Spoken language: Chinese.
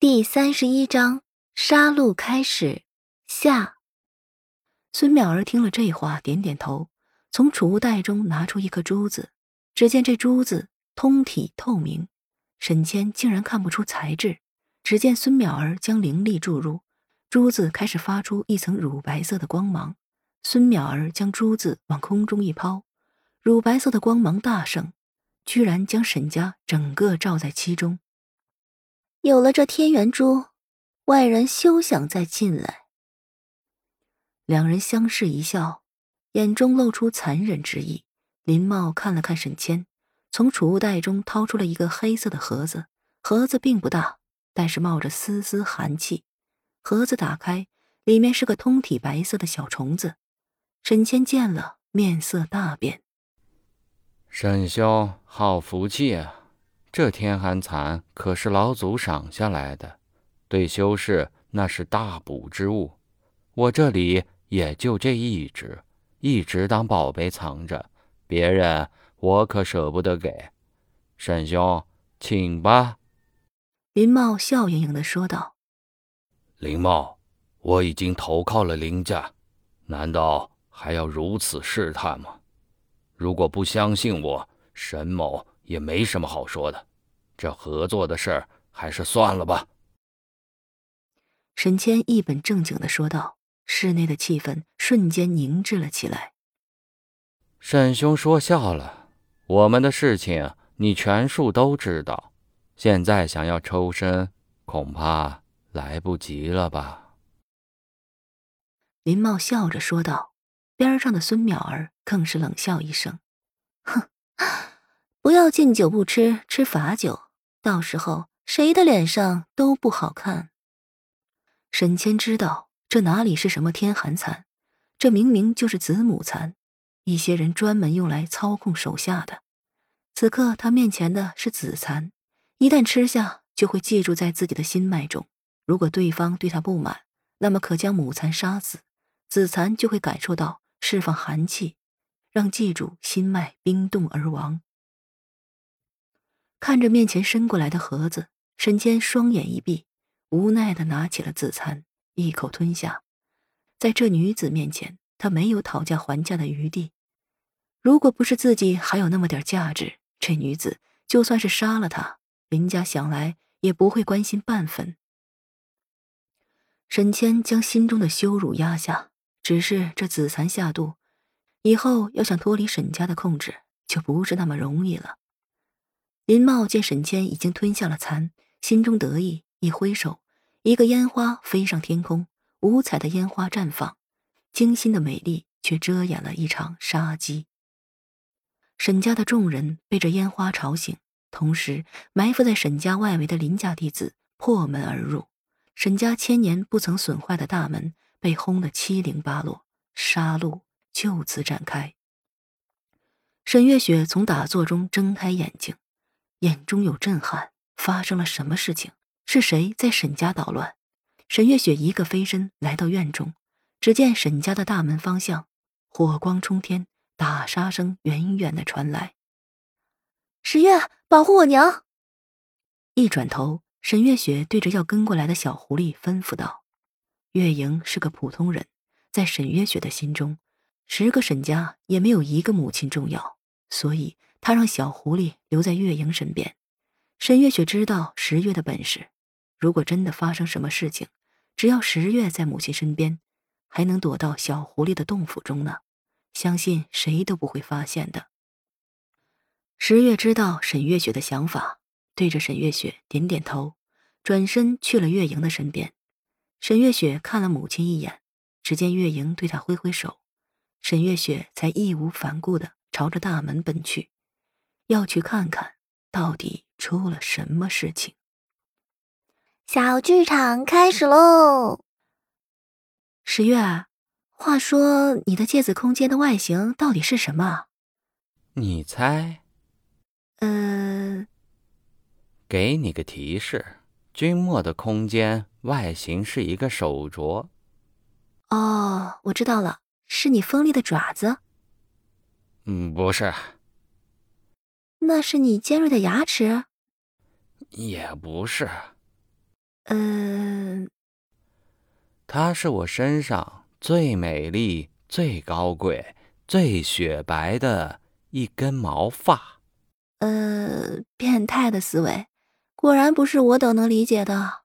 第三十一章杀戮开始。下，孙淼儿听了这话，点点头，从储物袋中拿出一颗珠子。只见这珠子通体透明，沈谦竟然看不出材质。只见孙淼儿将灵力注入，珠子开始发出一层乳白色的光芒。孙淼儿将珠子往空中一抛，乳白色的光芒大盛，居然将沈家整个罩在其中。有了这天元珠，外人休想再进来。两人相视一笑，眼中露出残忍之意。林茂看了看沈谦，从储物袋中掏出了一个黑色的盒子，盒子并不大，但是冒着丝丝寒气。盒子打开，里面是个通体白色的小虫子。沈谦见了，面色大变。沈兄，好福气啊！这天寒蚕可是老祖赏下来的，对修士那是大补之物。我这里也就这一只，一直当宝贝藏着，别人我可舍不得给。沈兄，请吧。”林茂笑盈盈的说道。“林茂，我已经投靠了林家，难道还要如此试探吗？如果不相信我，沈某……”也没什么好说的，这合作的事儿还是算了吧。”沈谦一本正经的说道。室内的气氛瞬间凝滞了起来。沈兄说笑了，我们的事情你全数都知道，现在想要抽身，恐怕来不及了吧？”林茂笑着说道。边上的孙淼儿更是冷笑一声：“哼。”不要敬酒不吃吃罚酒，到时候谁的脸上都不好看。沈谦知道这哪里是什么天寒蚕，这明明就是子母蚕，一些人专门用来操控手下的。此刻他面前的是子蚕，一旦吃下就会记住在自己的心脉中。如果对方对他不满，那么可将母蚕杀死，子蚕就会感受到释放寒气，让记住心脉冰冻而亡。看着面前伸过来的盒子，沈谦双眼一闭，无奈的拿起了紫蚕，一口吞下。在这女子面前，他没有讨价还价的余地。如果不是自己还有那么点价值，这女子就算是杀了他，林家想来也不会关心半分。沈谦将心中的羞辱压下，只是这紫蚕下肚，以后要想脱离沈家的控制，就不是那么容易了。林茂见沈谦已经吞下了蚕，心中得意，一挥手，一个烟花飞上天空，五彩的烟花绽放，精心的美丽却遮掩了一场杀机。沈家的众人被这烟花吵醒，同时埋伏在沈家外围的林家弟子破门而入，沈家千年不曾损坏的大门被轰得七零八落，杀戮就此展开。沈月雪从打坐中睁开眼睛。眼中有震撼，发生了什么事情？是谁在沈家捣乱？沈月雪一个飞身来到院中，只见沈家的大门方向火光冲天，打杀声远远的传来。沈月，保护我娘！一转头，沈月雪对着要跟过来的小狐狸吩咐道：“月莹是个普通人，在沈月雪的心中，十个沈家也没有一个母亲重要，所以。”他让小狐狸留在月莹身边。沈月雪知道十月的本事，如果真的发生什么事情，只要十月在母亲身边，还能躲到小狐狸的洞府中呢。相信谁都不会发现的。十月知道沈月雪的想法，对着沈月雪点点头，转身去了月莹的身边。沈月雪看了母亲一眼，只见月莹对她挥挥手，沈月雪才义无反顾地朝着大门奔去。要去看看到底出了什么事情。小剧场开始喽！十月，话说你的戒子空间的外形到底是什么？你猜？呃，给你个提示，君莫的空间外形是一个手镯。哦，我知道了，是你锋利的爪子。嗯，不是。那是你尖锐的牙齿？也不是。嗯，它是我身上最美丽、最高贵、最雪白的一根毛发。呃，变态的思维，果然不是我等能理解的。